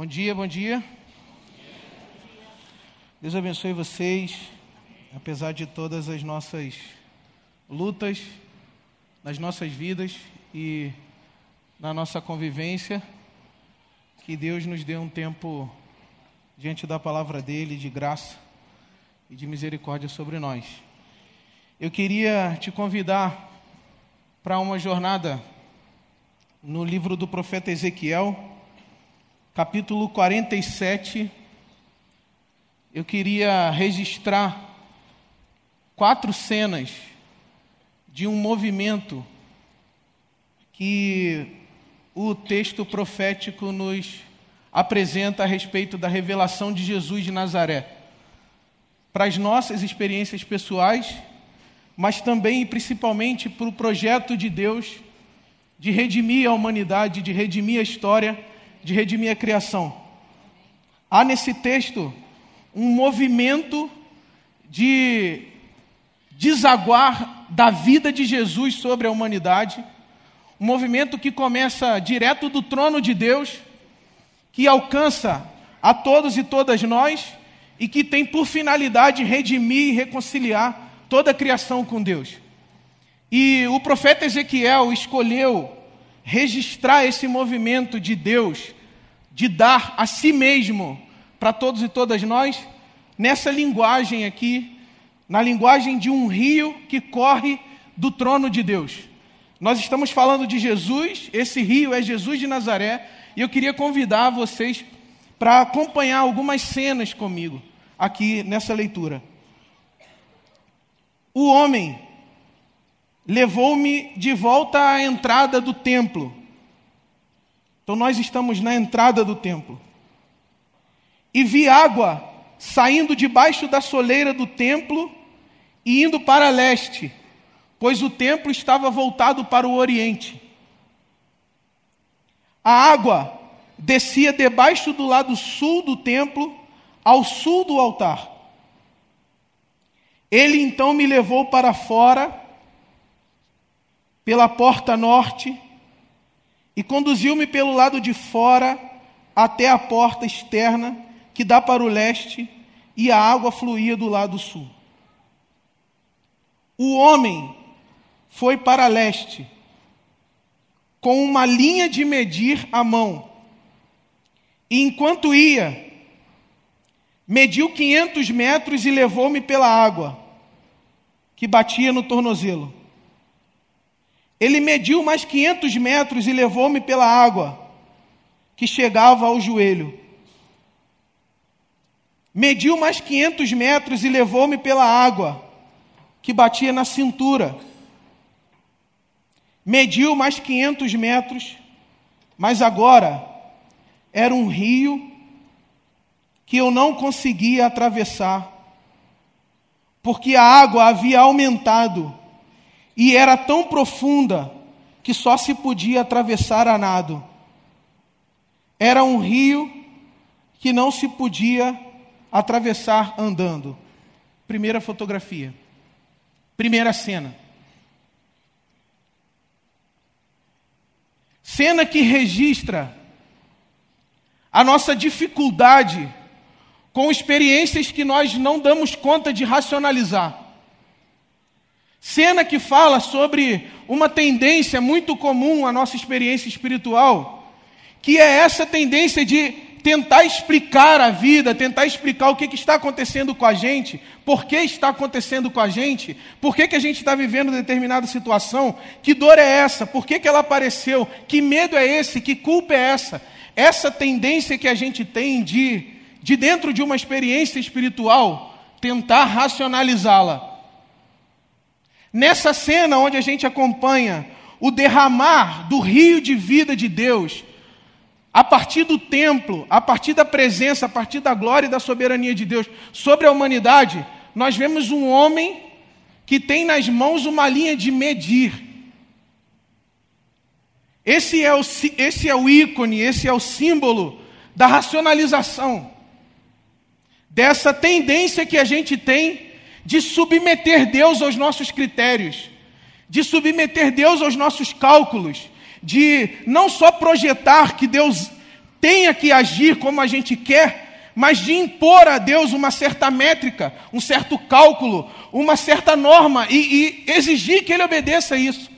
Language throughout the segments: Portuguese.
Bom dia, bom dia. Deus abençoe vocês, apesar de todas as nossas lutas nas nossas vidas e na nossa convivência, que Deus nos dê um tempo diante da palavra dele de graça e de misericórdia sobre nós. Eu queria te convidar para uma jornada no livro do profeta Ezequiel, capítulo 47. Eu queria registrar quatro cenas de um movimento que o texto profético nos apresenta a respeito da revelação de Jesus de Nazaré. Para as nossas experiências pessoais, mas também e principalmente para o projeto de Deus de redimir a humanidade, de redimir a história, de redimir a criação. Há nesse texto um movimento de desaguar da vida de Jesus sobre a humanidade, um movimento que começa direto do trono de Deus, que alcança a todos e todas nós e que tem por finalidade redimir e reconciliar toda a criação com Deus. E o profeta Ezequiel escolheu registrar esse movimento de Deus de dar a si mesmo para todos e todas nós nessa linguagem aqui, na linguagem de um rio que corre do trono de Deus. Nós estamos falando de Jesus, esse rio é Jesus de Nazaré, e eu queria convidar vocês para acompanhar algumas cenas comigo aqui nessa leitura. O homem levou-me de volta à entrada do templo. Então nós estamos na entrada do templo. E vi água saindo debaixo da soleira do templo e indo para leste, pois o templo estava voltado para o oriente. A água descia debaixo do lado sul do templo, ao sul do altar. Ele então me levou para fora, pela porta norte, e conduziu-me pelo lado de fora até a porta externa, que dá para o leste, e a água fluía do lado sul. O homem foi para leste, com uma linha de medir à mão, e enquanto ia, mediu 500 metros e levou-me pela água, que batia no tornozelo. Ele mediu mais 500 metros e levou-me pela água, que chegava ao joelho. Mediu mais 500 metros e levou-me pela água, que batia na cintura. Mediu mais 500 metros, mas agora era um rio que eu não conseguia atravessar, porque a água havia aumentado e era tão profunda que só se podia atravessar a nado. Era um rio que não se podia atravessar andando. Primeira fotografia. Primeira cena. Cena que registra a nossa dificuldade com experiências que nós não damos conta de racionalizar. Cena que fala sobre uma tendência muito comum à nossa experiência espiritual, que é essa tendência de tentar explicar a vida, tentar explicar o que, que está acontecendo com a gente, por que está acontecendo com a gente, por que, que a gente está vivendo determinada situação, que dor é essa, por que, que ela apareceu, que medo é esse, que culpa é essa. Essa tendência que a gente tem de, de dentro de uma experiência espiritual, tentar racionalizá-la. Nessa cena onde a gente acompanha o derramar do rio de vida de Deus, a partir do templo, a partir da presença, a partir da glória e da soberania de Deus sobre a humanidade, nós vemos um homem que tem nas mãos uma linha de medir. Esse é o, esse é o ícone, esse é o símbolo da racionalização, dessa tendência que a gente tem de submeter Deus aos nossos critérios, de submeter Deus aos nossos cálculos, de não só projetar que Deus tenha que agir como a gente quer, mas de impor a Deus uma certa métrica, um certo cálculo, uma certa norma e, e exigir que Ele obedeça isso.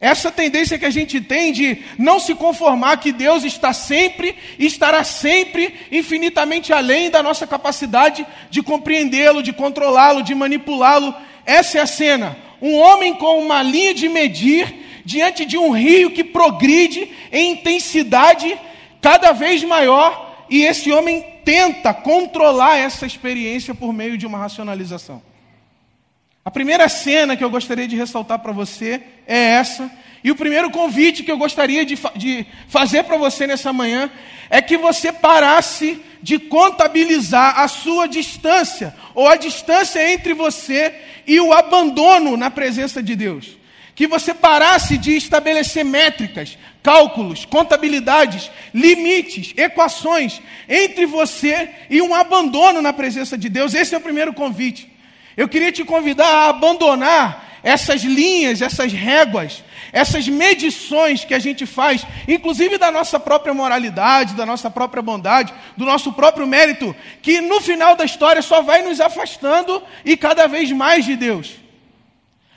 Essa tendência que a gente tem de não se conformar que Deus está sempre estará sempre infinitamente além da nossa capacidade de compreendê-lo, de controlá-lo, de manipulá-lo. Essa é a cena. Um homem com uma linha de medir diante de um rio que progride em intensidade cada vez maior, e esse homem tenta controlar essa experiência por meio de uma racionalização. A primeira cena que eu gostaria de ressaltar para você é essa, e o primeiro convite que eu gostaria de, fa de fazer para você nessa manhã é que você parasse de contabilizar a sua distância, ou a distância entre você e o abandono na presença de Deus que você parasse de estabelecer métricas, cálculos, contabilidades, limites, equações entre você e um abandono na presença de Deus. Esse é o primeiro convite. Eu queria te convidar a abandonar essas linhas, essas réguas, essas medições que a gente faz, inclusive da nossa própria moralidade, da nossa própria bondade, do nosso próprio mérito, que no final da história só vai nos afastando e cada vez mais de Deus.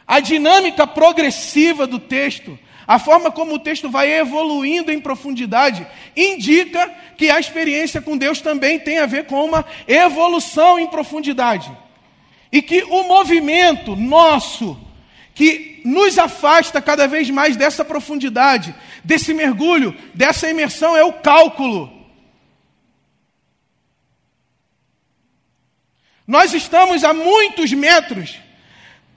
A dinâmica progressiva do texto, a forma como o texto vai evoluindo em profundidade, indica que a experiência com Deus também tem a ver com uma evolução em profundidade. E que o movimento nosso, que nos afasta cada vez mais dessa profundidade, desse mergulho, dessa imersão, é o cálculo. Nós estamos a muitos metros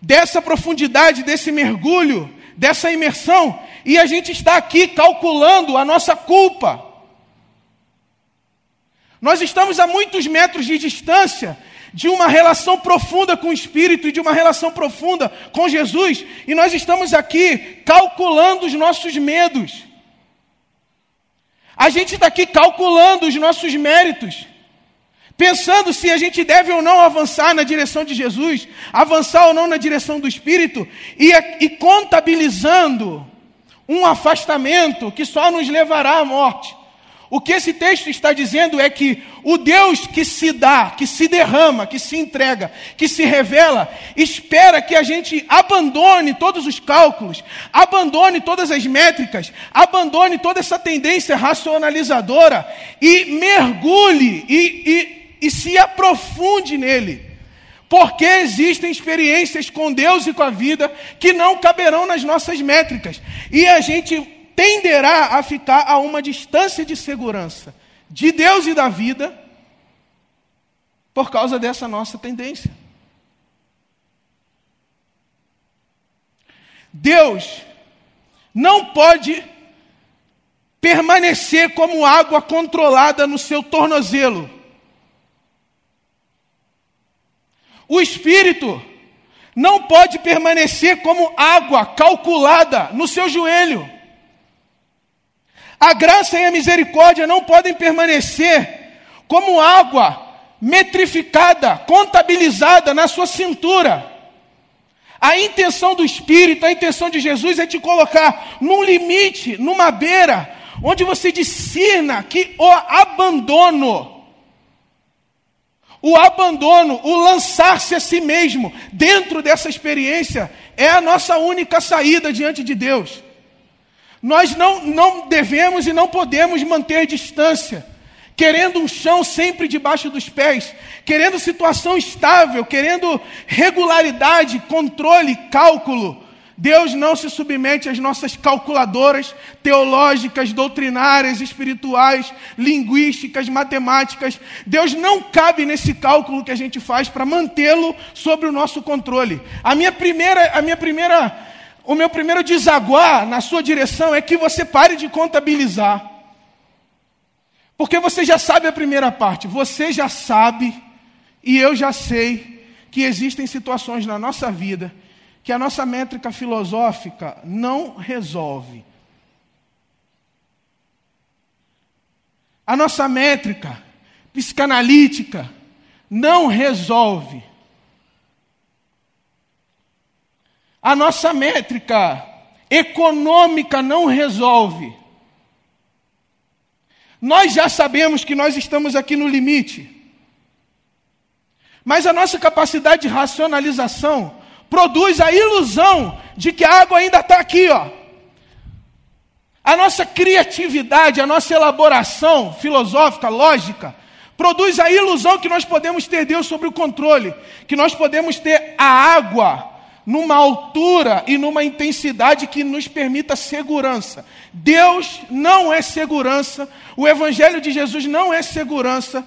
dessa profundidade, desse mergulho, dessa imersão, e a gente está aqui calculando a nossa culpa. Nós estamos a muitos metros de distância de uma relação profunda com o Espírito e de uma relação profunda com Jesus, e nós estamos aqui calculando os nossos medos. A gente está aqui calculando os nossos méritos pensando se a gente deve ou não avançar na direção de Jesus, avançar ou não na direção do Espírito, e, e contabilizando um afastamento que só nos levará à morte. O que esse texto está dizendo é que o Deus que se dá, que se derrama, que se entrega, que se revela, espera que a gente abandone todos os cálculos, abandone todas as métricas, abandone toda essa tendência racionalizadora e mergulhe e, e e se aprofunde nele. Porque existem experiências com Deus e com a vida que não caberão nas nossas métricas. E a gente tenderá a ficar a uma distância de segurança de Deus e da vida por causa dessa nossa tendência. Deus não pode permanecer como água controlada no seu tornozelo. O espírito não pode permanecer como água calculada no seu joelho. A graça e a misericórdia não podem permanecer como água metrificada, contabilizada na sua cintura. A intenção do Espírito, a intenção de Jesus é te colocar num limite, numa beira, onde você discerna que o abandono o abandono, o lançar-se a si mesmo dentro dessa experiência é a nossa única saída diante de Deus. Nós não, não devemos e não podemos manter distância, querendo um chão sempre debaixo dos pés, querendo situação estável, querendo regularidade, controle, cálculo. Deus não se submete às nossas calculadoras teológicas, doutrinárias, espirituais, linguísticas, matemáticas. Deus não cabe nesse cálculo que a gente faz para mantê-lo sob o nosso controle. A minha primeira, a minha primeira, o meu primeiro desaguar na sua direção é que você pare de contabilizar. Porque você já sabe a primeira parte, você já sabe e eu já sei que existem situações na nossa vida que a nossa métrica filosófica não resolve. A nossa métrica psicanalítica não resolve. A nossa métrica econômica não resolve. Nós já sabemos que nós estamos aqui no limite. Mas a nossa capacidade de racionalização produz a ilusão de que a água ainda está aqui, ó. A nossa criatividade, a nossa elaboração filosófica, lógica, produz a ilusão que nós podemos ter Deus sob o controle, que nós podemos ter a água numa altura e numa intensidade que nos permita segurança. Deus não é segurança, o Evangelho de Jesus não é segurança,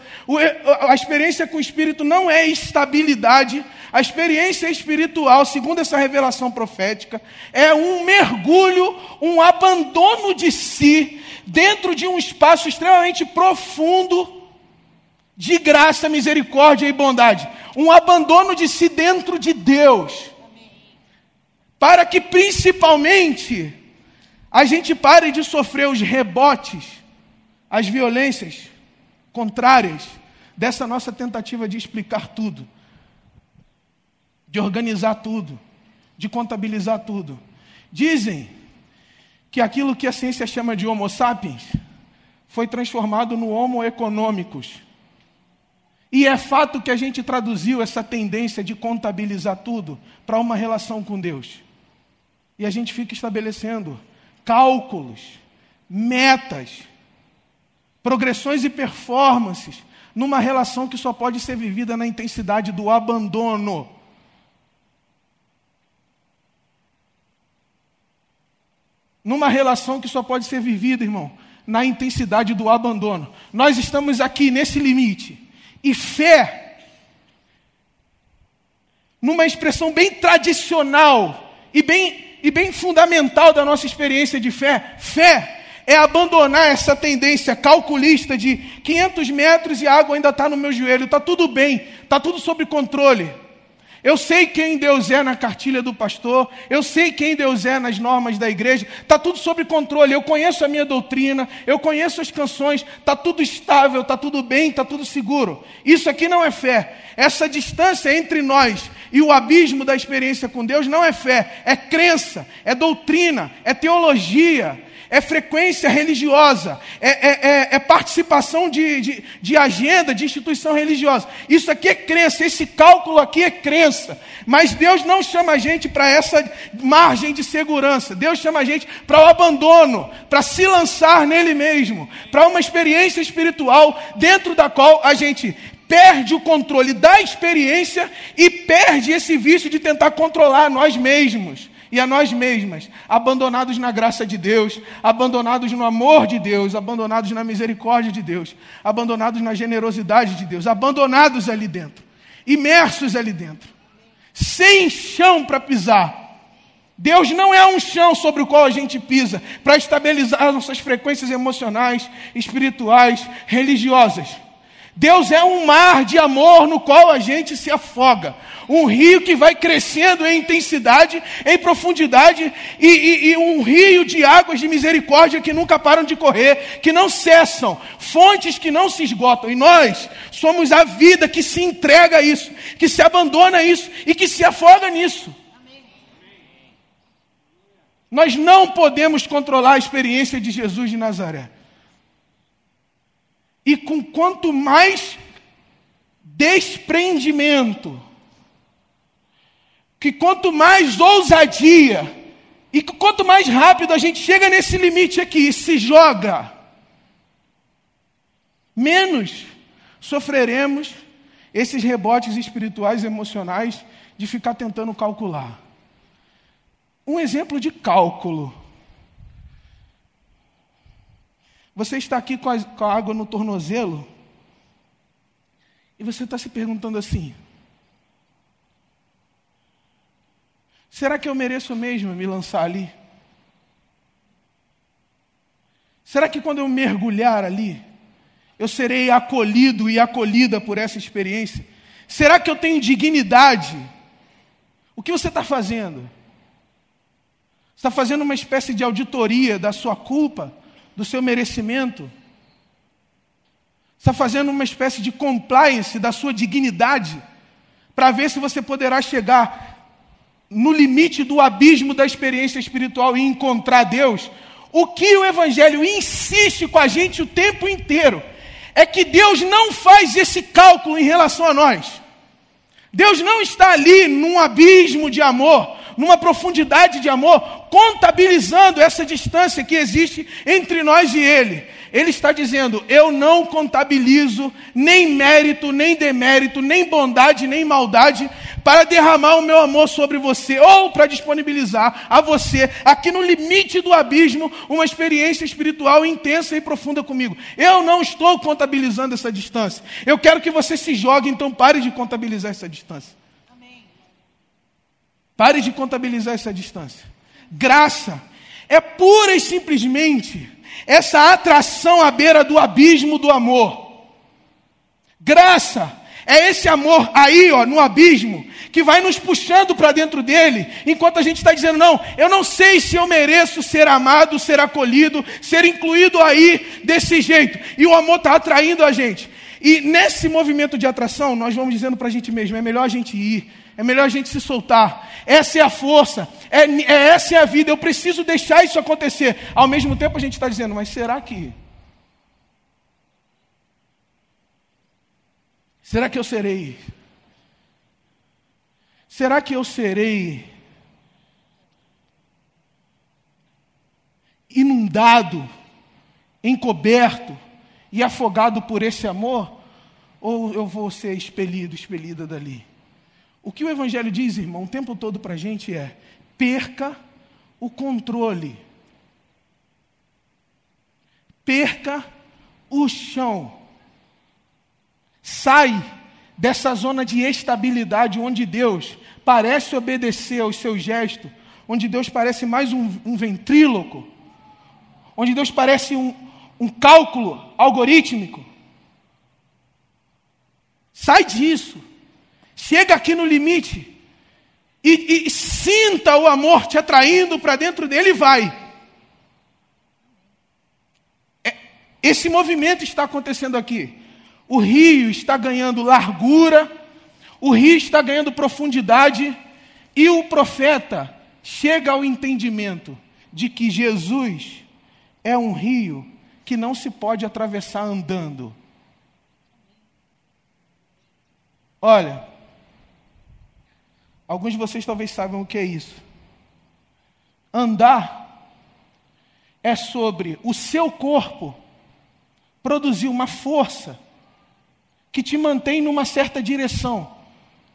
a experiência com o Espírito não é estabilidade, a experiência espiritual, segundo essa revelação profética, é um mergulho, um abandono de si dentro de um espaço extremamente profundo de graça, misericórdia e bondade. Um abandono de si dentro de Deus para que principalmente a gente pare de sofrer os rebotes, as violências contrárias dessa nossa tentativa de explicar tudo, de organizar tudo, de contabilizar tudo. Dizem que aquilo que a ciência chama de Homo sapiens foi transformado no Homo econômicos. E é fato que a gente traduziu essa tendência de contabilizar tudo para uma relação com Deus. E a gente fica estabelecendo cálculos, metas, progressões e performances numa relação que só pode ser vivida na intensidade do abandono. Numa relação que só pode ser vivida, irmão, na intensidade do abandono. Nós estamos aqui nesse limite. E fé, numa expressão bem tradicional e bem e bem fundamental da nossa experiência de fé. Fé é abandonar essa tendência calculista de 500 metros e a água ainda está no meu joelho, está tudo bem, está tudo sob controle. Eu sei quem Deus é na cartilha do pastor, eu sei quem Deus é nas normas da igreja, está tudo sob controle. Eu conheço a minha doutrina, eu conheço as canções, está tudo estável, está tudo bem, está tudo seguro. Isso aqui não é fé. Essa distância entre nós e o abismo da experiência com Deus não é fé, é crença, é doutrina, é teologia, é frequência religiosa, é, é, é, é participação de, de, de, agenda, de instituição religiosa. Isso aqui é crença, esse cálculo aqui é crença. Mas Deus não chama a gente para essa margem de segurança. Deus chama a gente para o abandono, para se lançar nele mesmo, para uma experiência espiritual dentro da qual a gente perde o controle da experiência e perde esse vício de tentar controlar nós mesmos e a nós mesmas, abandonados na graça de Deus, abandonados no amor de Deus, abandonados na misericórdia de Deus, abandonados na generosidade de Deus, abandonados ali dentro, imersos ali dentro, sem chão para pisar. Deus não é um chão sobre o qual a gente pisa para estabilizar nossas frequências emocionais, espirituais, religiosas. Deus é um mar de amor no qual a gente se afoga. Um rio que vai crescendo em intensidade, em profundidade, e, e, e, um rio de águas de misericórdia que nunca param de correr, que não cessam, fontes que não se esgotam. E nós somos a vida que se entrega a isso, que se abandona a isso e que se afoga nisso. Nós não podemos controlar a experiência de Jesus de Nazaré. E com quanto mais desprendimento, que quanto mais ousadia, e que quanto mais rápido a gente chega nesse limite aqui e se joga, menos sofreremos esses rebotes espirituais e emocionais de ficar tentando calcular. Um exemplo de cálculo Você está aqui com a, com a água no tornozelo e você está se perguntando assim: será que eu mereço mesmo me lançar ali? Será que quando eu mergulhar ali, eu serei acolhido e acolhida por essa experiência? Será que eu tenho dignidade? O que você está fazendo? Está fazendo uma espécie de auditoria da sua culpa? Do seu merecimento. Está fazendo uma espécie de compliance da sua dignidade, para ver se você poderá chegar no limite do abismo da experiência espiritual e encontrar Deus, O que o Evangelho insiste com a gente o tempo inteiro é que Deus não faz esse cálculo em relação a nós. Deus não está ali num abismo de amor, numa profundidade de amor, contabilizando essa distância que existe entre nós e Ele. Ele está dizendo: eu não contabilizo nem mérito, nem demérito, nem bondade, nem maldade para derramar o meu amor sobre você ou para disponibilizar a você, aqui no limite do abismo, uma experiência espiritual intensa e profunda comigo. Eu não estou contabilizando essa distância. Eu quero que você se jogue, então pare de contabilizar essa distância. Pare de contabilizar essa distância. Graça é pura e simplesmente essa atração à beira do abismo do amor. Graça é esse amor aí, ó, no abismo, que vai nos puxando para dentro dele, enquanto a gente está dizendo: não, eu não sei se eu mereço ser amado, ser acolhido, ser incluído aí desse jeito. E o amor está atraindo a gente. E nesse movimento de atração, nós vamos dizendo para a gente mesmo: é melhor a gente ir, é melhor a gente se soltar. Essa é a força, é, é essa é a vida. Eu preciso deixar isso acontecer. Ao mesmo tempo, a gente está dizendo: mas será que. Será que eu serei? Será que eu serei inundado, encoberto e afogado por esse amor? Ou eu vou ser expelido, expelida dali? O que o Evangelho diz, irmão, o tempo todo para a gente é: perca o controle, perca o chão. Sai dessa zona de estabilidade onde Deus parece obedecer aos seus gestos, onde Deus parece mais um, um ventríloco, onde Deus parece um, um cálculo algorítmico. Sai disso. Chega aqui no limite. E, e sinta o amor te atraindo para dentro dele e vai. É, esse movimento está acontecendo aqui o rio está ganhando largura, o rio está ganhando profundidade, e o profeta chega ao entendimento de que Jesus é um rio que não se pode atravessar andando. Olha, alguns de vocês talvez saibam o que é isso. Andar é sobre o seu corpo produzir uma força que te mantém numa certa direção,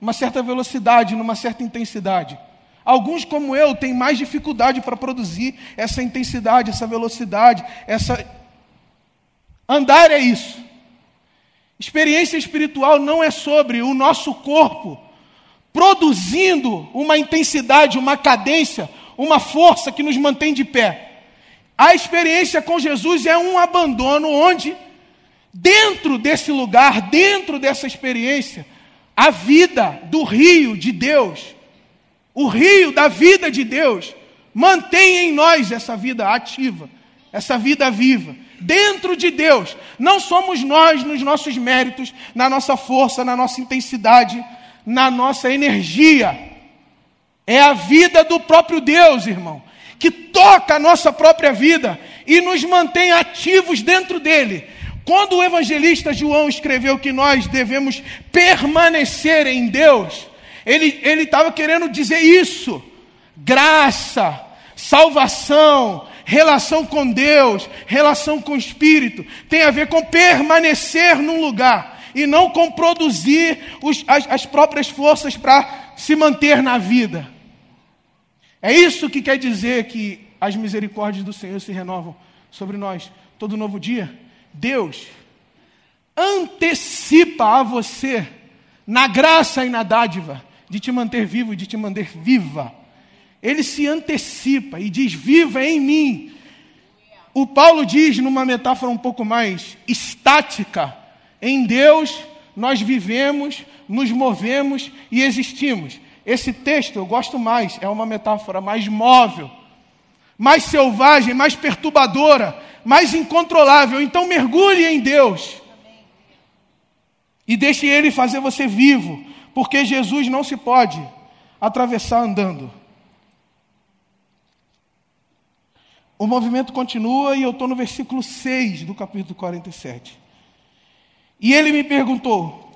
numa certa velocidade, numa certa intensidade. Alguns, como eu, têm mais dificuldade para produzir essa intensidade, essa velocidade, essa. Andar é isso. Experiência espiritual não é sobre o nosso corpo produzindo uma intensidade, uma cadência, uma força que nos mantém de pé. A experiência com Jesus é um abandono onde dentro desse lugar, dentro dessa experiência, a vida do rio de Deus, o rio da vida de Deus, mantém em nós essa vida ativa, essa vida viva. Dentro de Deus, não somos nós nos nossos méritos, na nossa força, na nossa intensidade, na nossa energia. É a vida do próprio Deus, irmão, que toca a nossa própria vida e nos mantém ativos dentro dele, quando o evangelista João escreveu que nós devemos permanecer em Deus, ele estava querendo dizer isso: graça, salvação, relação com Deus, relação com o Espírito, tem a ver com permanecer num lugar e não com produzir os, as, as próprias forças para se manter na vida. É isso que quer dizer que as misericórdias do Senhor se renovam sobre nós todo novo dia. Deus antecipa a você, na graça e na dádiva, de te manter vivo e de te manter viva. Ele se antecipa e diz: Viva em mim. O Paulo diz, numa metáfora um pouco mais estática: Em Deus nós vivemos, nos movemos e existimos. Esse texto eu gosto mais, é uma metáfora mais móvel, mais selvagem, mais perturbadora, mais incontrolável. Então mergulhe em Deus. E deixe Ele fazer você vivo, porque Jesus não se pode atravessar andando. o movimento continua e eu estou no versículo 6 do capítulo 47. E ele me perguntou: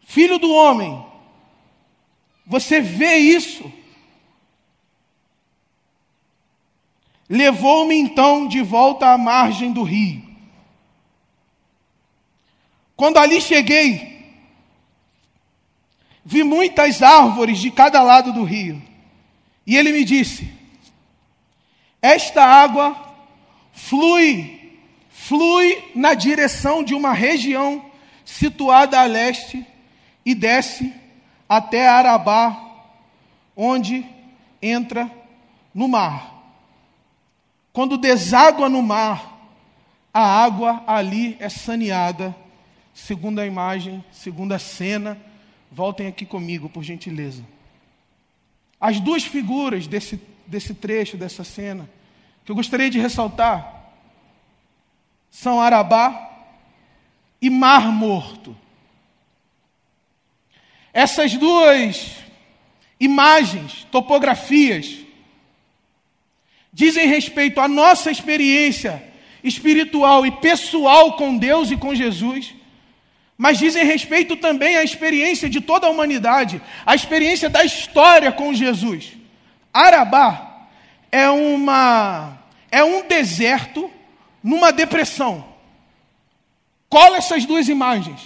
Filho do homem, você vê isso? Levou-me então de volta à margem do rio. Quando ali cheguei, vi muitas árvores de cada lado do rio. E ele me disse: Esta água flui, flui na direção de uma região situada a leste e desce até Arabá, onde entra no mar. Quando deságua no mar, a água ali é saneada, segundo a imagem, segundo a cena. Voltem aqui comigo, por gentileza. As duas figuras desse, desse trecho, dessa cena, que eu gostaria de ressaltar, são Arabá e Mar Morto. Essas duas imagens, topografias, dizem respeito à nossa experiência espiritual e pessoal com Deus e com Jesus, mas dizem respeito também à experiência de toda a humanidade, à experiência da história com Jesus. Arabá é uma é um deserto numa depressão. Cola essas duas imagens.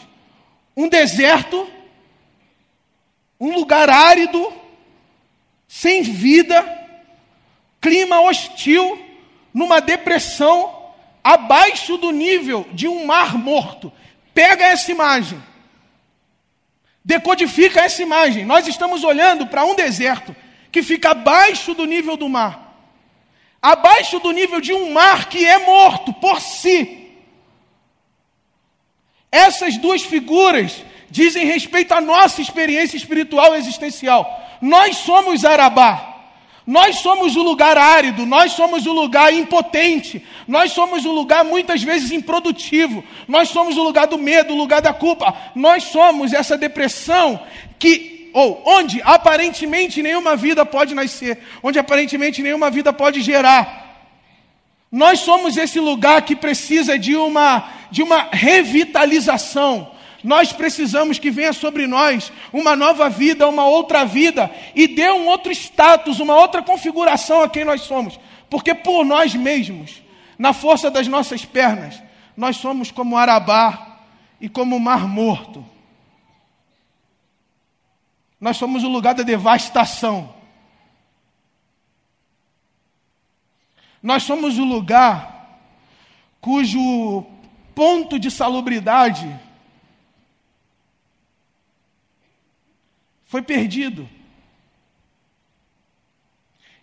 Um deserto um lugar árido, sem vida, clima hostil, numa depressão, abaixo do nível de um mar morto. Pega essa imagem, decodifica essa imagem. Nós estamos olhando para um deserto que fica abaixo do nível do mar abaixo do nível de um mar que é morto por si. Essas duas figuras dizem respeito à nossa experiência espiritual existencial. Nós somos Arabá. Nós somos o lugar árido, nós somos o lugar impotente, nós somos o lugar muitas vezes improdutivo, nós somos o lugar do medo, o lugar da culpa, nós somos essa depressão que, ou onde aparentemente nenhuma vida pode nascer, onde aparentemente nenhuma vida pode gerar. Nós somos esse lugar que precisa de uma, de uma revitalização, nós precisamos que venha sobre nós uma nova vida, uma outra vida, e dê um outro status, uma outra configuração a quem nós somos. Porque por nós mesmos, na força das nossas pernas, nós somos como Arabá e como o Mar Morto. Nós somos o lugar da devastação. Nós somos o lugar cujo ponto de salubridade foi perdido.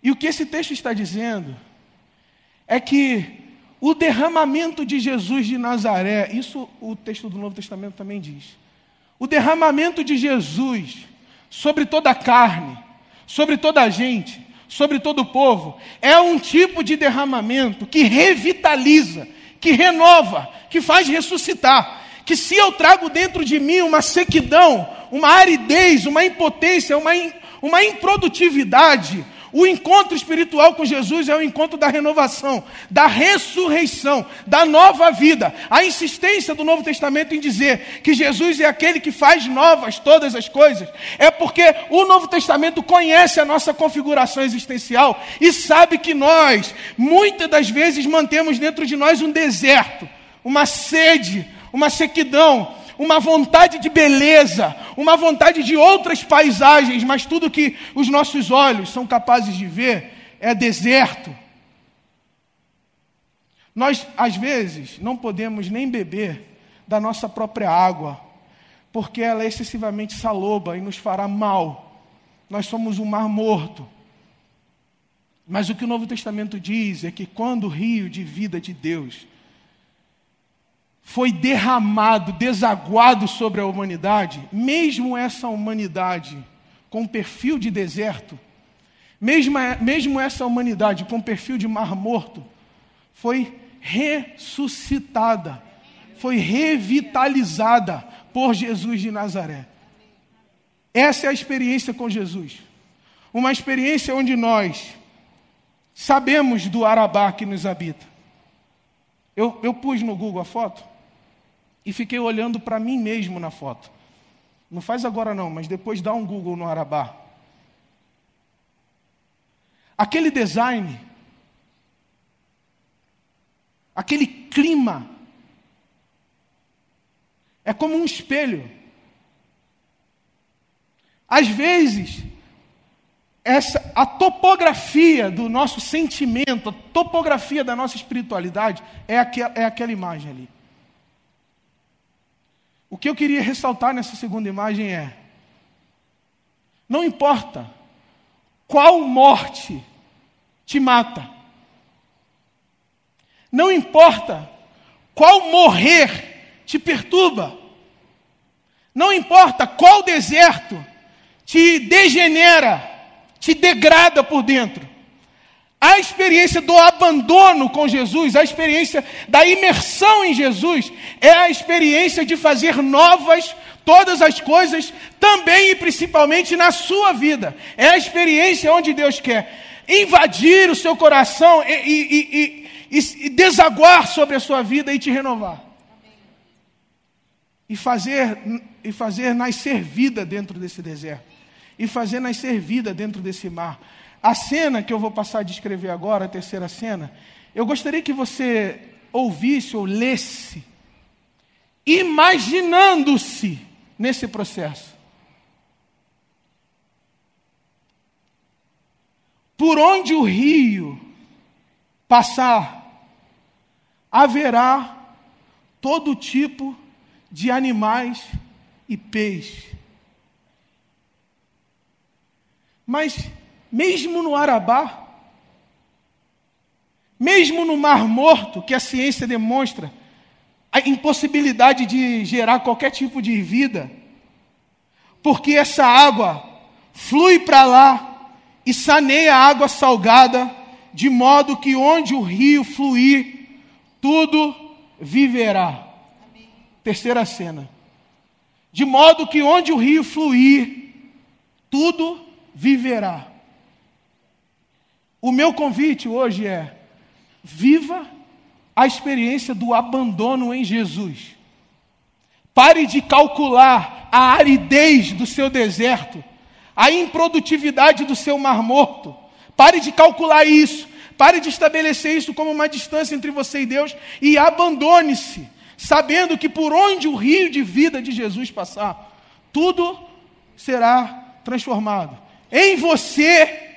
E o que esse texto está dizendo é que o derramamento de Jesus de Nazaré, isso o texto do Novo Testamento também diz. O derramamento de Jesus sobre toda a carne, sobre toda a gente, sobre todo o povo, é um tipo de derramamento que revitaliza, que renova, que faz ressuscitar. Que se eu trago dentro de mim uma sequidão, uma aridez, uma impotência, uma, in, uma improdutividade. O encontro espiritual com Jesus é o encontro da renovação, da ressurreição, da nova vida. A insistência do Novo Testamento em dizer que Jesus é aquele que faz novas todas as coisas, é porque o Novo Testamento conhece a nossa configuração existencial e sabe que nós, muitas das vezes, mantemos dentro de nós um deserto, uma sede, uma sequidão, uma vontade de beleza, uma vontade de outras paisagens, mas tudo que os nossos olhos são capazes de ver é deserto. Nós, às vezes, não podemos nem beber da nossa própria água, porque ela é excessivamente saloba e nos fará mal. Nós somos um mar morto. Mas o que o Novo Testamento diz é que quando o rio de vida de Deus foi derramado, desaguado sobre a humanidade, mesmo essa humanidade com perfil de deserto, mesmo, mesmo essa humanidade com perfil de mar morto, foi ressuscitada, foi revitalizada por Jesus de Nazaré. Essa é a experiência com Jesus. Uma experiência onde nós sabemos do Arabá que nos habita. Eu, eu pus no Google a foto e fiquei olhando para mim mesmo na foto. Não faz agora não, mas depois dá um Google no Arabá. Aquele design, aquele clima, é como um espelho. Às vezes, essa, a topografia do nosso sentimento, a topografia da nossa espiritualidade é, aquel, é aquela imagem ali. O que eu queria ressaltar nessa segunda imagem é: não importa qual morte te mata, não importa qual morrer te perturba, não importa qual deserto te degenera, te degrada por dentro. A experiência do abandono com Jesus, a experiência da imersão em Jesus, é a experiência de fazer novas todas as coisas, também e principalmente na sua vida. É a experiência onde Deus quer invadir o seu coração e, e, e, e desaguar sobre a sua vida e te renovar. E fazer, e fazer nascer vida dentro desse deserto e fazer nascer vida dentro desse mar. A cena que eu vou passar a descrever agora, a terceira cena, eu gostaria que você ouvisse ou lesse, imaginando-se nesse processo. Por onde o rio passar, haverá todo tipo de animais e peixes Mas, mesmo no Arabá, mesmo no Mar Morto, que a ciência demonstra a impossibilidade de gerar qualquer tipo de vida, porque essa água flui para lá e saneia a água salgada, de modo que onde o rio fluir, tudo viverá. Amém. Terceira cena. De modo que onde o rio fluir, tudo viverá. O meu convite hoje é: viva a experiência do abandono em Jesus. Pare de calcular a aridez do seu deserto, a improdutividade do seu mar morto. Pare de calcular isso. Pare de estabelecer isso como uma distância entre você e Deus e abandone-se, sabendo que por onde o rio de vida de Jesus passar, tudo será transformado em você,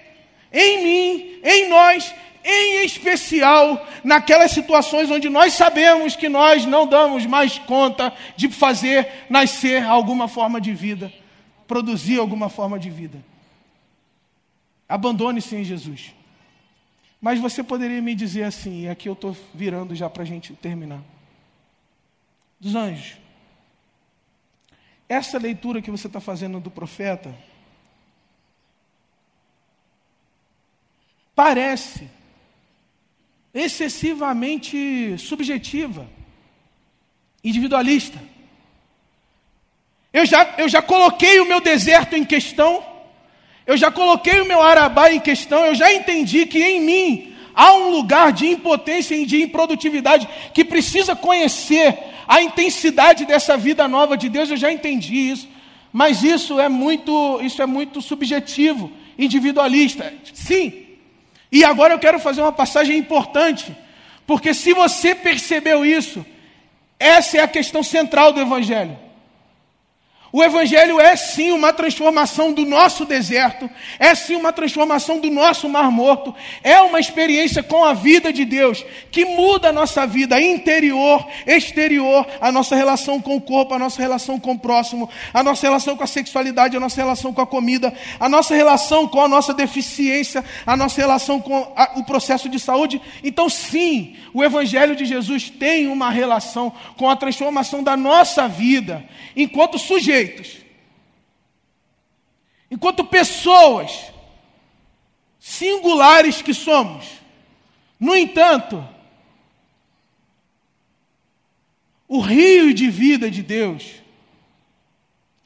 em mim, em nós, em especial naquelas situações onde nós sabemos que nós não damos mais conta de fazer nascer alguma forma de vida, produzir alguma forma de vida. Abandone-se em Jesus. Mas você poderia me dizer assim, e aqui eu estou virando já para a gente terminar. Dos anjos. Essa leitura que você está fazendo do profeta, parece excessivamente subjetiva, individualista. Eu já, eu já coloquei o meu deserto em questão, eu já coloquei o meu arabá em questão, eu já entendi que em mim há um lugar de impotência e de improdutividade que precisa conhecer a intensidade dessa vida nova de Deus, eu já entendi isso. Mas isso é muito, isso é muito subjetivo, individualista. Sim, e agora eu quero fazer uma passagem importante, porque se você percebeu isso, essa é a questão central do Evangelho. O Evangelho é sim uma transformação do nosso deserto, é sim uma transformação do nosso mar morto, é uma experiência com a vida de Deus que muda a nossa vida interior, exterior, a nossa relação com o corpo, a nossa relação com o próximo, a nossa relação com a sexualidade, a nossa relação com a comida, a nossa relação com a nossa deficiência, a nossa relação com a, o processo de saúde. Então, sim, o Evangelho de Jesus tem uma relação com a transformação da nossa vida enquanto sujeito sujeitos, enquanto pessoas singulares que somos. No entanto, o rio de vida de Deus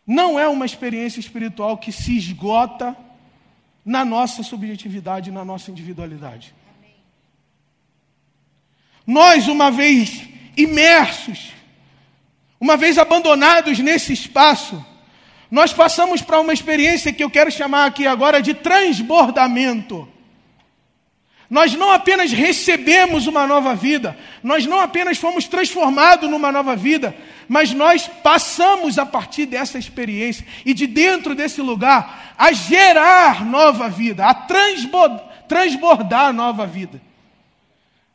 não é uma experiência espiritual que se esgota na nossa subjetividade, na nossa individualidade. Nós, uma vez imersos, uma vez abandonados nesse espaço, nós passamos para uma experiência que eu quero chamar aqui agora de transbordamento. Nós não apenas recebemos uma nova vida, nós não apenas fomos transformados numa nova vida, mas nós passamos a partir dessa experiência e de dentro desse lugar a gerar nova vida, a transbordar nova vida.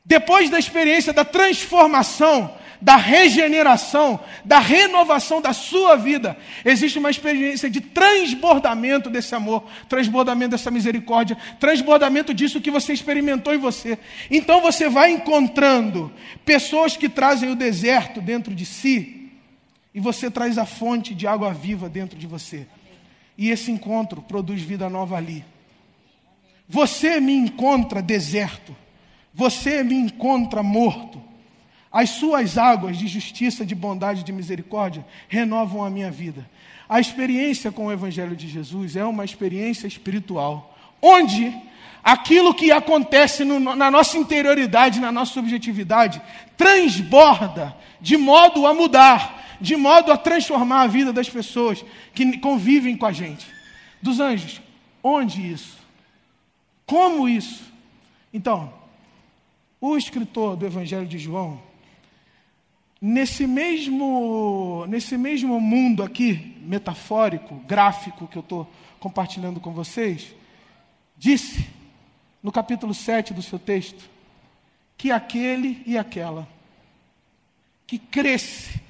Depois da experiência da transformação, da regeneração, da renovação da sua vida, existe uma experiência de transbordamento desse amor, transbordamento dessa misericórdia, transbordamento disso que você experimentou em você. Então você vai encontrando pessoas que trazem o deserto dentro de si, e você traz a fonte de água viva dentro de você. E esse encontro produz vida nova ali. Você me encontra deserto, você me encontra morto. As suas águas de justiça, de bondade, de misericórdia renovam a minha vida. A experiência com o Evangelho de Jesus é uma experiência espiritual, onde aquilo que acontece no, na nossa interioridade, na nossa subjetividade, transborda de modo a mudar, de modo a transformar a vida das pessoas que convivem com a gente. Dos anjos, onde isso? Como isso? Então, o escritor do Evangelho de João, Nesse mesmo, nesse mesmo mundo aqui, metafórico, gráfico, que eu estou compartilhando com vocês, disse, no capítulo 7 do seu texto, que aquele e aquela que cresce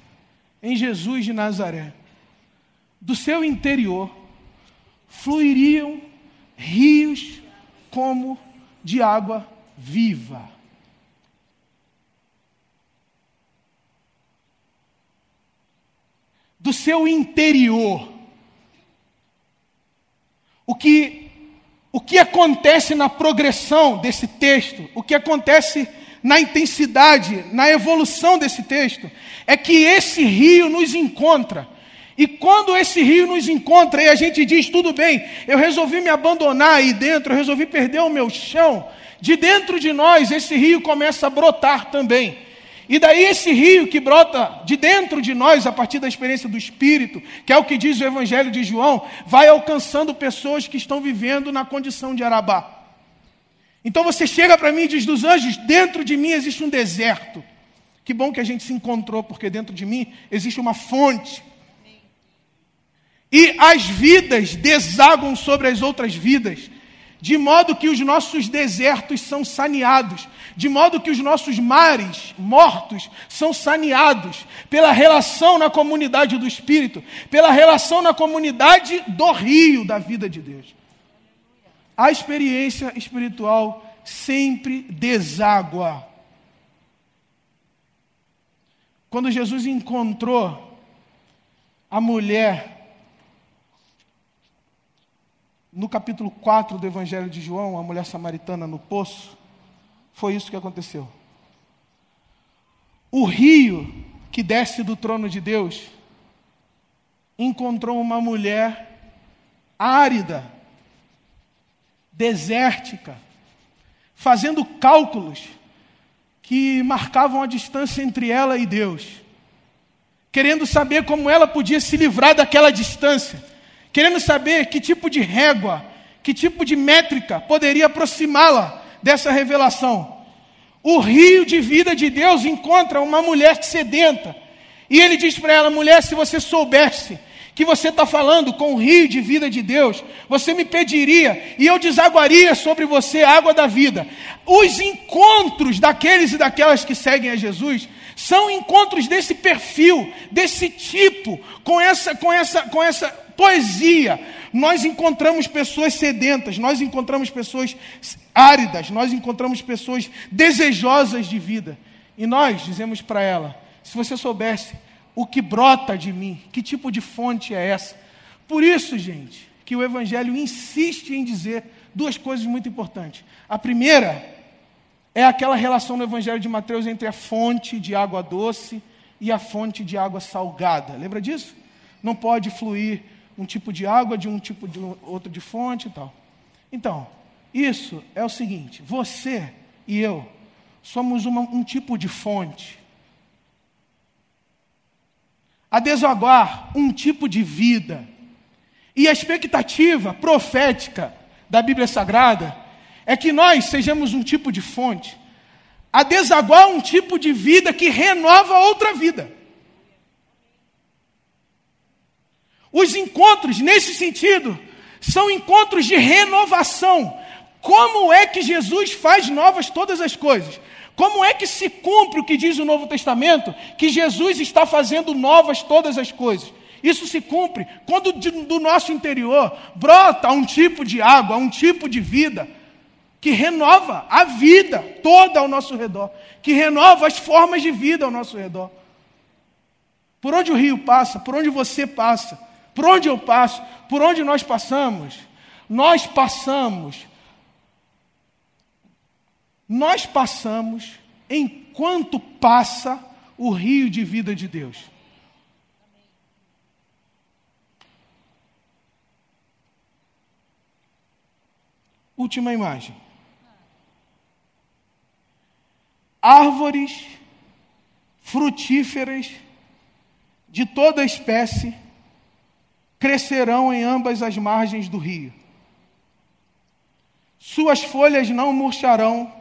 em Jesus de Nazaré, do seu interior, fluiriam rios como de água viva. Do seu interior. O que, o que acontece na progressão desse texto, o que acontece na intensidade, na evolução desse texto, é que esse rio nos encontra. E quando esse rio nos encontra e a gente diz, tudo bem, eu resolvi me abandonar aí dentro, eu resolvi perder o meu chão, de dentro de nós esse rio começa a brotar também. E daí esse rio que brota de dentro de nós, a partir da experiência do Espírito, que é o que diz o Evangelho de João, vai alcançando pessoas que estão vivendo na condição de Arabá. Então você chega para mim e diz: dos anjos, dentro de mim existe um deserto. Que bom que a gente se encontrou, porque dentro de mim existe uma fonte. E as vidas desaguam sobre as outras vidas de modo que os nossos desertos são saneados, de modo que os nossos mares mortos são saneados pela relação na comunidade do Espírito, pela relação na comunidade do rio da vida de Deus. A experiência espiritual sempre deságua. Quando Jesus encontrou a mulher no capítulo 4 do Evangelho de João, a mulher samaritana no poço, foi isso que aconteceu. O rio que desce do trono de Deus encontrou uma mulher árida, desértica, fazendo cálculos que marcavam a distância entre ela e Deus, querendo saber como ela podia se livrar daquela distância querendo saber que tipo de régua, que tipo de métrica poderia aproximá-la dessa revelação. O rio de vida de Deus encontra uma mulher sedenta. E ele diz para ela: mulher, se você soubesse que você está falando com o rio de vida de Deus, você me pediria e eu desaguaria sobre você a água da vida. Os encontros daqueles e daquelas que seguem a Jesus são encontros desse perfil, desse tipo, com essa, com essa, com essa poesia, nós encontramos pessoas sedentas, nós encontramos pessoas áridas, nós encontramos pessoas desejosas de vida. E nós dizemos para ela: se você soubesse o que brota de mim, que tipo de fonte é essa? Por isso, gente, que o Evangelho insiste em dizer duas coisas muito importantes. A primeira é aquela relação no Evangelho de Mateus entre a fonte de água doce e a fonte de água salgada. Lembra disso? Não pode fluir um tipo de água de um tipo de outro de fonte e tal. Então, isso é o seguinte: você e eu somos uma, um tipo de fonte. A desaguar um tipo de vida. E a expectativa profética da Bíblia Sagrada é que nós sejamos um tipo de fonte. A desaguar um tipo de vida que renova outra vida. Os encontros, nesse sentido, são encontros de renovação. Como é que Jesus faz novas todas as coisas? Como é que se cumpre o que diz o Novo Testamento? Que Jesus está fazendo novas todas as coisas. Isso se cumpre quando do nosso interior brota um tipo de água, um tipo de vida que renova a vida toda ao nosso redor, que renova as formas de vida ao nosso redor. Por onde o rio passa, por onde você passa, por onde eu passo, por onde nós passamos, nós passamos nós passamos enquanto passa o rio de vida de Deus. Última imagem. Árvores frutíferas de toda espécie crescerão em ambas as margens do rio. Suas folhas não murcharão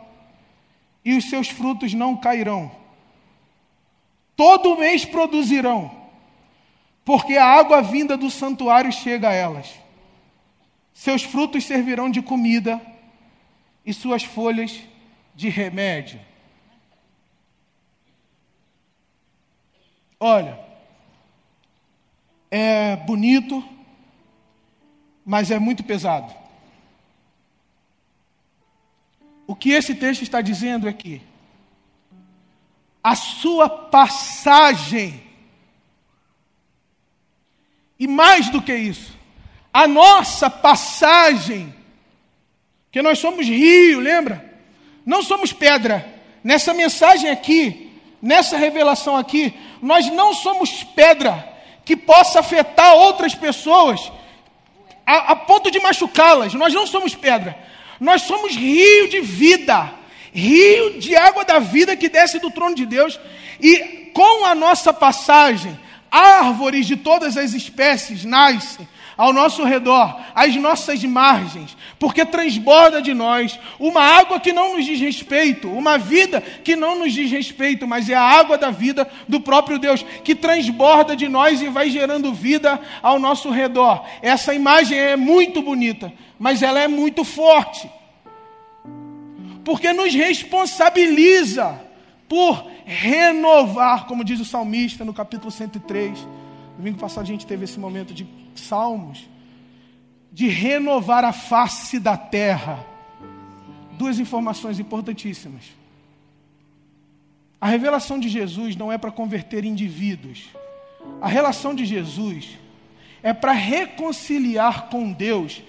e os seus frutos não cairão. Todo mês produzirão, porque a água vinda do santuário chega a elas. Seus frutos servirão de comida e suas folhas de remédio. Olha, é bonito, mas é muito pesado. O que esse texto está dizendo é que a sua passagem, e mais do que isso, a nossa passagem, que nós somos rio, lembra? Não somos pedra. Nessa mensagem aqui, nessa revelação aqui, nós não somos pedra que possa afetar outras pessoas a, a ponto de machucá-las. Nós não somos pedra. Nós somos rio de vida, rio de água da vida que desce do trono de Deus, e com a nossa passagem, árvores de todas as espécies nascem ao nosso redor, às nossas margens, porque transborda de nós uma água que não nos diz respeito, uma vida que não nos diz respeito, mas é a água da vida do próprio Deus, que transborda de nós e vai gerando vida ao nosso redor. Essa imagem é muito bonita, mas ela é muito forte. Porque nos responsabiliza por renovar, como diz o salmista no capítulo 103. Domingo passado a gente teve esse momento de salmos, de renovar a face da terra. Duas informações importantíssimas. A revelação de Jesus não é para converter indivíduos. A relação de Jesus é para reconciliar com Deus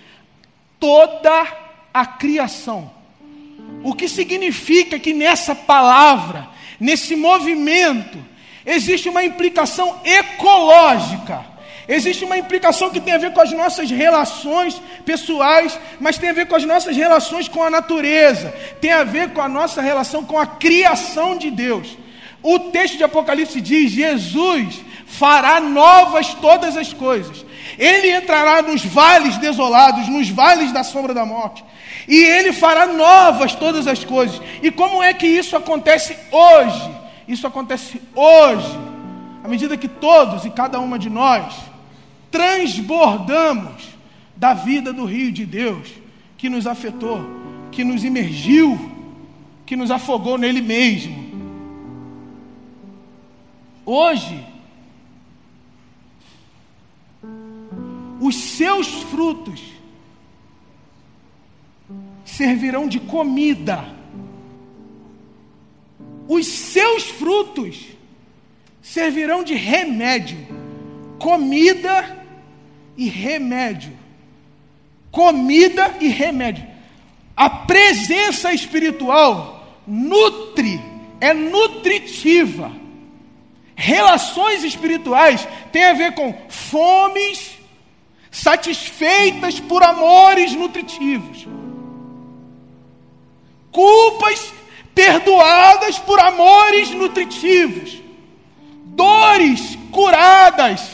toda a criação. O que significa que nessa palavra, nesse movimento, existe uma implicação ecológica. Existe uma implicação que tem a ver com as nossas relações pessoais, mas tem a ver com as nossas relações com a natureza, tem a ver com a nossa relação com a criação de Deus. O texto de Apocalipse diz: Jesus fará novas todas as coisas. Ele entrará nos vales desolados, nos vales da sombra da morte. E ele fará novas todas as coisas. E como é que isso acontece hoje? Isso acontece hoje, à medida que todos e cada uma de nós transbordamos da vida do rio de Deus que nos afetou, que nos imergiu, que nos afogou nele mesmo. Hoje, os seus frutos servirão de comida. Os seus frutos servirão de remédio. Comida e remédio. Comida e remédio. A presença espiritual nutre, é nutritiva. Relações espirituais têm a ver com fomes satisfeitas por amores nutritivos. Culpas perdoadas por amores nutritivos, dores curadas,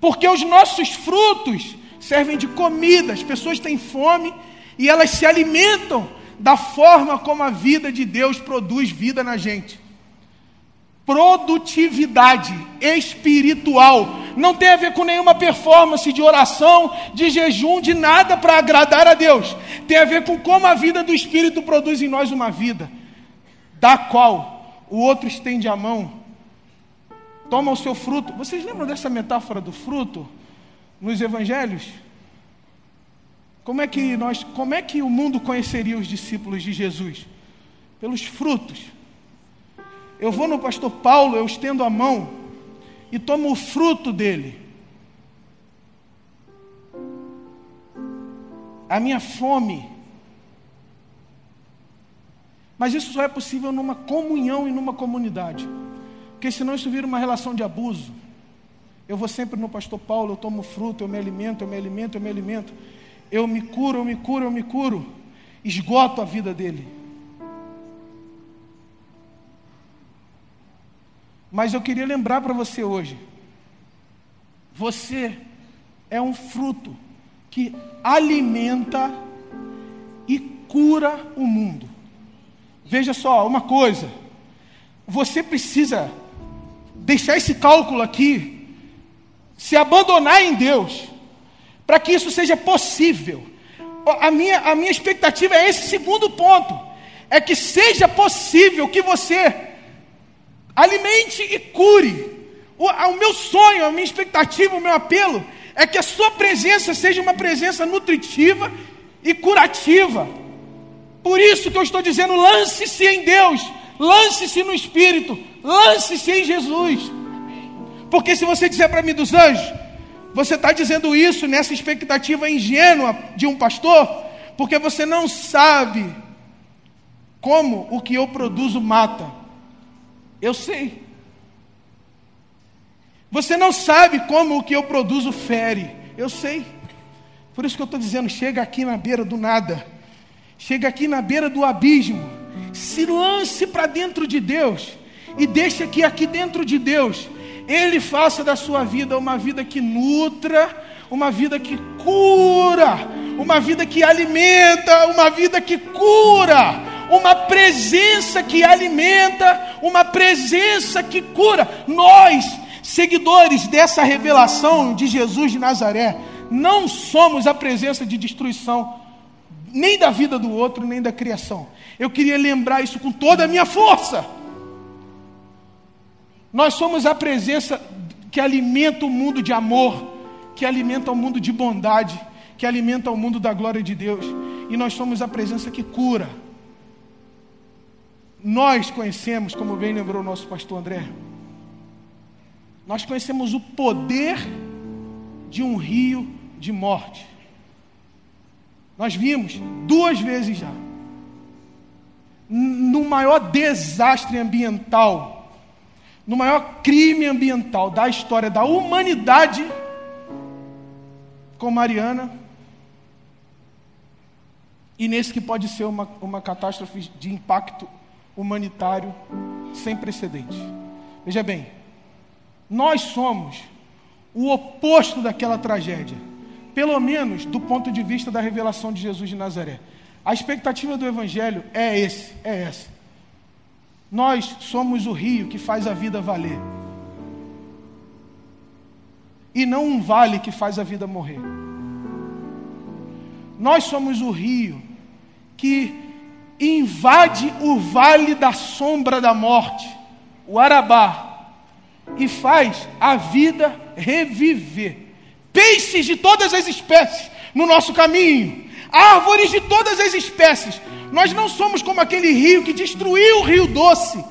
porque os nossos frutos servem de comida, as pessoas têm fome e elas se alimentam da forma como a vida de Deus produz vida na gente. Produtividade espiritual não tem a ver com nenhuma performance de oração, de jejum, de nada para agradar a Deus. Tem a ver com como a vida do Espírito produz em nós uma vida, da qual o outro estende a mão, toma o seu fruto. Vocês lembram dessa metáfora do fruto nos evangelhos? Como é que nós, como é que o mundo conheceria os discípulos de Jesus? Pelos frutos. Eu vou no pastor Paulo, eu estendo a mão e tomo o fruto dele. A minha fome. Mas isso só é possível numa comunhão e numa comunidade. Porque senão isso vira uma relação de abuso. Eu vou sempre no pastor Paulo, eu tomo fruto, eu me alimento, eu me alimento, eu me alimento eu me curo, eu me curo, eu me curo, esgoto a vida dele. Mas eu queria lembrar para você hoje: você é um fruto que alimenta e cura o mundo. Veja só, uma coisa, você precisa deixar esse cálculo aqui, se abandonar em Deus para que isso seja possível. A minha, a minha expectativa é esse segundo ponto: é que seja possível que você alimente e cure. O, o meu sonho, a minha expectativa, o meu apelo é que a sua presença seja uma presença nutritiva e curativa. Por isso que eu estou dizendo: lance-se em Deus, lance-se no Espírito, lance-se em Jesus. Porque se você disser para mim dos anjos, você está dizendo isso nessa expectativa ingênua de um pastor, porque você não sabe como o que eu produzo mata. Eu sei. Você não sabe como o que eu produzo fere. Eu sei. Por isso que eu estou dizendo: chega aqui na beira do nada, chega aqui na beira do abismo, se lance para dentro de Deus e deixa que aqui dentro de Deus ele faça da sua vida uma vida que nutra, uma vida que cura, uma vida que alimenta, uma vida que cura, uma presença que alimenta, uma presença que cura. Nós, seguidores dessa revelação de Jesus de Nazaré, não somos a presença de destruição, nem da vida do outro, nem da criação. Eu queria lembrar isso com toda a minha força. Nós somos a presença que alimenta o mundo de amor, que alimenta o mundo de bondade, que alimenta o mundo da glória de Deus. E nós somos a presença que cura. Nós conhecemos, como bem lembrou o nosso pastor André, nós conhecemos o poder de um rio de morte. Nós vimos duas vezes já, no maior desastre ambiental no maior crime ambiental da história da humanidade, com Mariana, e nesse que pode ser uma, uma catástrofe de impacto humanitário sem precedentes. Veja bem, nós somos o oposto daquela tragédia, pelo menos do ponto de vista da revelação de Jesus de Nazaré. A expectativa do Evangelho é esse, é essa. Nós somos o rio que faz a vida valer. E não um vale que faz a vida morrer. Nós somos o rio que invade o vale da sombra da morte, o Arabá, e faz a vida reviver. Peixes de todas as espécies no nosso caminho, árvores de todas as espécies nós não somos como aquele rio que destruiu o rio doce,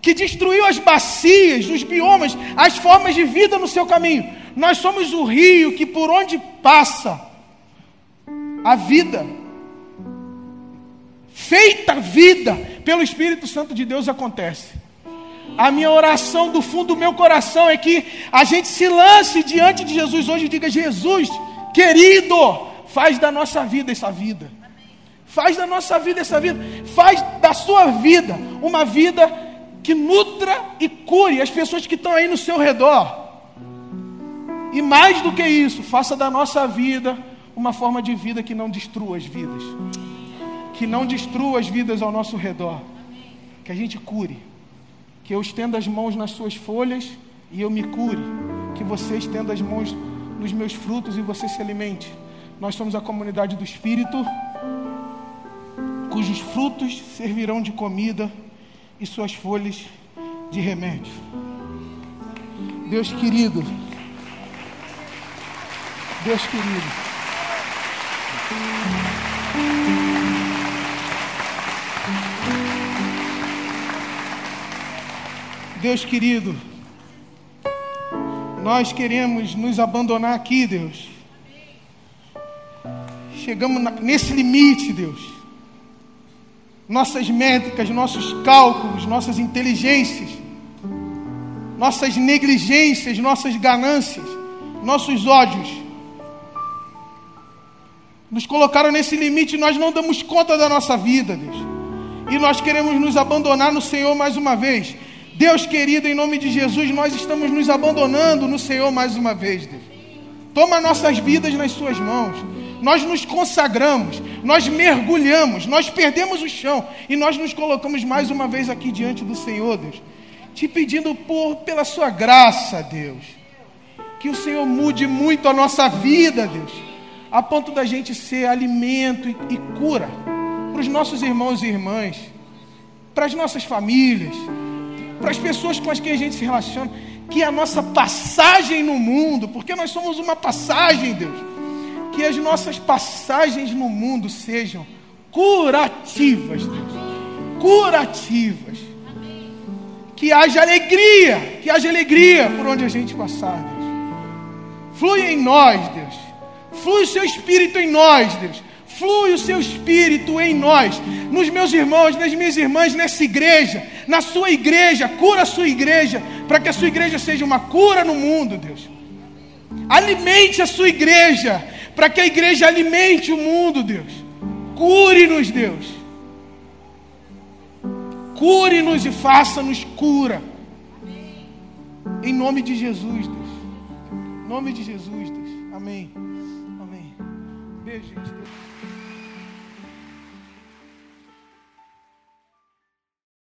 que destruiu as bacias, os biomas, as formas de vida no seu caminho. Nós somos o rio que por onde passa a vida, feita vida pelo Espírito Santo de Deus acontece. A minha oração do fundo do meu coração é que a gente se lance diante de Jesus hoje e diga: Jesus, querido, faz da nossa vida essa vida. Faz da nossa vida essa vida. Faz da sua vida uma vida que nutra e cure as pessoas que estão aí no seu redor. E mais do que isso, faça da nossa vida uma forma de vida que não destrua as vidas. Que não destrua as vidas ao nosso redor. Que a gente cure. Que eu estenda as mãos nas suas folhas e eu me cure. Que você estenda as mãos nos meus frutos e você se alimente. Nós somos a comunidade do Espírito, cujos frutos servirão de comida e suas folhas de remédio. Deus querido, Deus querido. Deus querido, nós queremos nos abandonar aqui, Deus. Chegamos nesse limite, Deus. Nossas métricas, nossos cálculos, nossas inteligências, nossas negligências, nossas ganâncias nossos ódios. Nos colocaram nesse limite e nós não damos conta da nossa vida, Deus. E nós queremos nos abandonar no Senhor mais uma vez. Deus querido, em nome de Jesus, nós estamos nos abandonando no Senhor mais uma vez, Deus. Toma nossas vidas nas Suas mãos. Nós nos consagramos, nós mergulhamos, nós perdemos o chão e nós nos colocamos mais uma vez aqui diante do Senhor, Deus, te pedindo por pela Sua graça, Deus que o Senhor mude muito a nossa vida, Deus, a ponto da gente ser alimento e, e cura para os nossos irmãos e irmãs, para as nossas famílias, para as pessoas com as que a gente se relaciona, que a nossa passagem no mundo, porque nós somos uma passagem, Deus, que as nossas passagens no mundo sejam curativas, Deus, curativas. Que haja alegria, que haja alegria por onde a gente passar, Deus. Flui em nós, Deus. Flui o seu espírito em nós, Deus. Flui o seu espírito em nós, nos meus irmãos, nas minhas irmãs, nessa igreja, na sua igreja, cura a sua igreja, para que a sua igreja seja uma cura no mundo, Deus. Alimente a sua igreja, para que a igreja alimente o mundo, Deus. Cure-nos, Deus. Cure-nos e faça-nos cura. Em nome de Jesus, Deus. Em nome de Jesus, Deus. Amém. Amém. Beijo, gente.